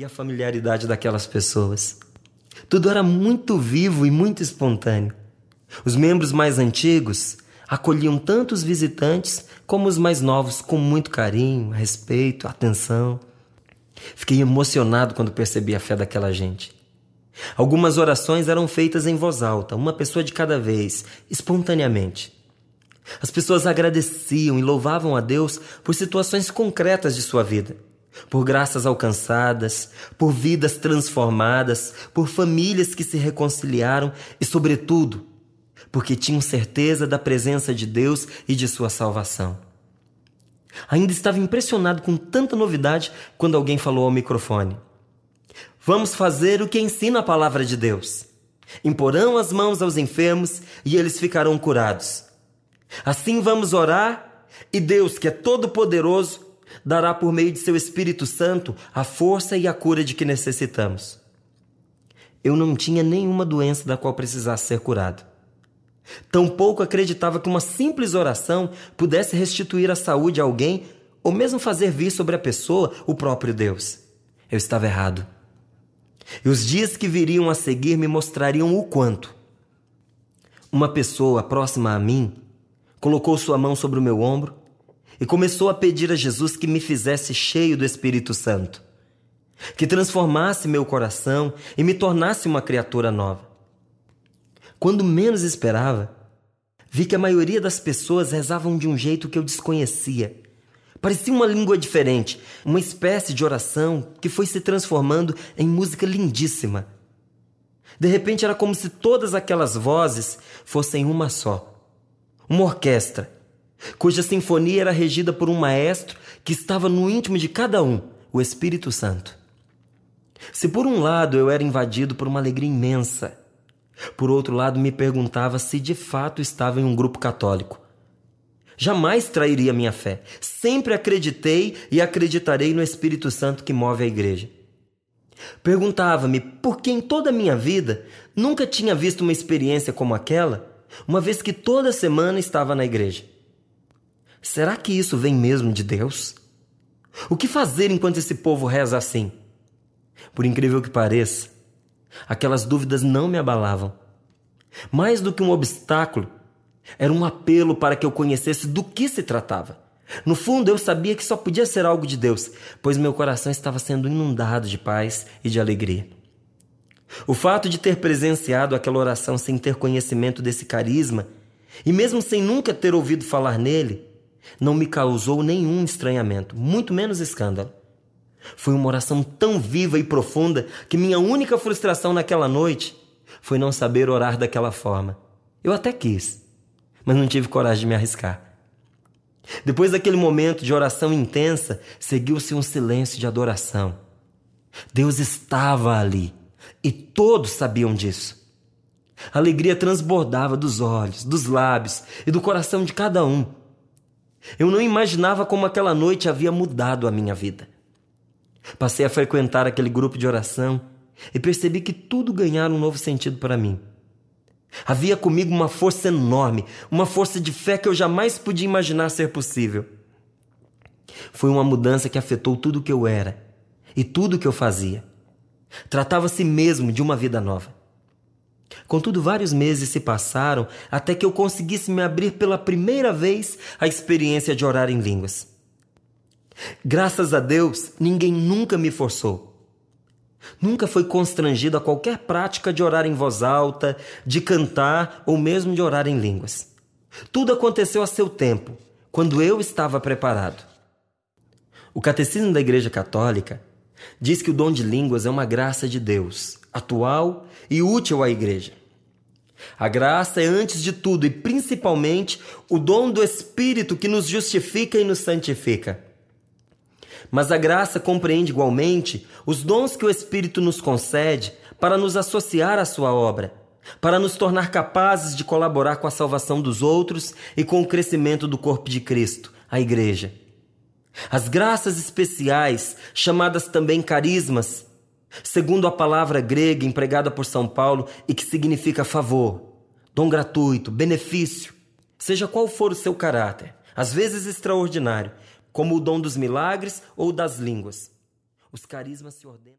e a familiaridade daquelas pessoas. Tudo era muito vivo e muito espontâneo. Os membros mais antigos acolhiam tanto os visitantes como os mais novos com muito carinho, respeito, atenção. Fiquei emocionado quando percebi a fé daquela gente. Algumas orações eram feitas em voz alta, uma pessoa de cada vez, espontaneamente. As pessoas agradeciam e louvavam a Deus por situações concretas de sua vida, por graças alcançadas, por vidas transformadas, por famílias que se reconciliaram e, sobretudo, porque tinham certeza da presença de Deus e de sua salvação. Ainda estava impressionado com tanta novidade quando alguém falou ao microfone. Vamos fazer o que ensina a palavra de Deus. Imporão as mãos aos enfermos e eles ficarão curados. Assim vamos orar e Deus, que é todo-poderoso, dará por meio de seu Espírito Santo a força e a cura de que necessitamos. Eu não tinha nenhuma doença da qual precisasse ser curado. Tampouco acreditava que uma simples oração pudesse restituir a saúde a alguém ou mesmo fazer vir sobre a pessoa o próprio Deus. Eu estava errado. E os dias que viriam a seguir me mostrariam o quanto. Uma pessoa próxima a mim colocou sua mão sobre o meu ombro e começou a pedir a Jesus que me fizesse cheio do Espírito Santo, que transformasse meu coração e me tornasse uma criatura nova. Quando menos esperava, vi que a maioria das pessoas rezavam de um jeito que eu desconhecia Parecia uma língua diferente, uma espécie de oração que foi se transformando em música lindíssima. De repente era como se todas aquelas vozes fossem uma só. Uma orquestra, cuja sinfonia era regida por um maestro que estava no íntimo de cada um, o Espírito Santo. Se por um lado eu era invadido por uma alegria imensa, por outro lado me perguntava se de fato estava em um grupo católico Jamais trairia minha fé. Sempre acreditei e acreditarei no Espírito Santo que move a igreja. Perguntava-me por que em toda a minha vida nunca tinha visto uma experiência como aquela, uma vez que toda semana estava na igreja. Será que isso vem mesmo de Deus? O que fazer enquanto esse povo reza assim? Por incrível que pareça, aquelas dúvidas não me abalavam. Mais do que um obstáculo, era um apelo para que eu conhecesse do que se tratava. No fundo, eu sabia que só podia ser algo de Deus, pois meu coração estava sendo inundado de paz e de alegria. O fato de ter presenciado aquela oração sem ter conhecimento desse carisma, e mesmo sem nunca ter ouvido falar nele, não me causou nenhum estranhamento, muito menos escândalo. Foi uma oração tão viva e profunda que minha única frustração naquela noite foi não saber orar daquela forma. Eu até quis, mas não tive coragem de me arriscar. Depois daquele momento de oração intensa, seguiu-se um silêncio de adoração. Deus estava ali e todos sabiam disso. A alegria transbordava dos olhos, dos lábios e do coração de cada um. Eu não imaginava como aquela noite havia mudado a minha vida. Passei a frequentar aquele grupo de oração e percebi que tudo ganhara um novo sentido para mim. Havia comigo uma força enorme, uma força de fé que eu jamais podia imaginar ser possível. Foi uma mudança que afetou tudo o que eu era e tudo o que eu fazia. Tratava-se mesmo de uma vida nova. Contudo, vários meses se passaram até que eu conseguisse me abrir pela primeira vez à experiência de orar em línguas. Graças a Deus, ninguém nunca me forçou. Nunca foi constrangido a qualquer prática de orar em voz alta, de cantar ou mesmo de orar em línguas. Tudo aconteceu a seu tempo, quando eu estava preparado. O Catecismo da Igreja Católica diz que o dom de línguas é uma graça de Deus, atual e útil à Igreja. A graça é, antes de tudo e principalmente, o dom do Espírito que nos justifica e nos santifica. Mas a graça compreende igualmente os dons que o Espírito nos concede para nos associar à sua obra, para nos tornar capazes de colaborar com a salvação dos outros e com o crescimento do corpo de Cristo, a Igreja. As graças especiais, chamadas também carismas, segundo a palavra grega empregada por São Paulo e que significa favor, dom gratuito, benefício, seja qual for o seu caráter, às vezes extraordinário, como o dom dos milagres ou das línguas. Os carismas se ordenam.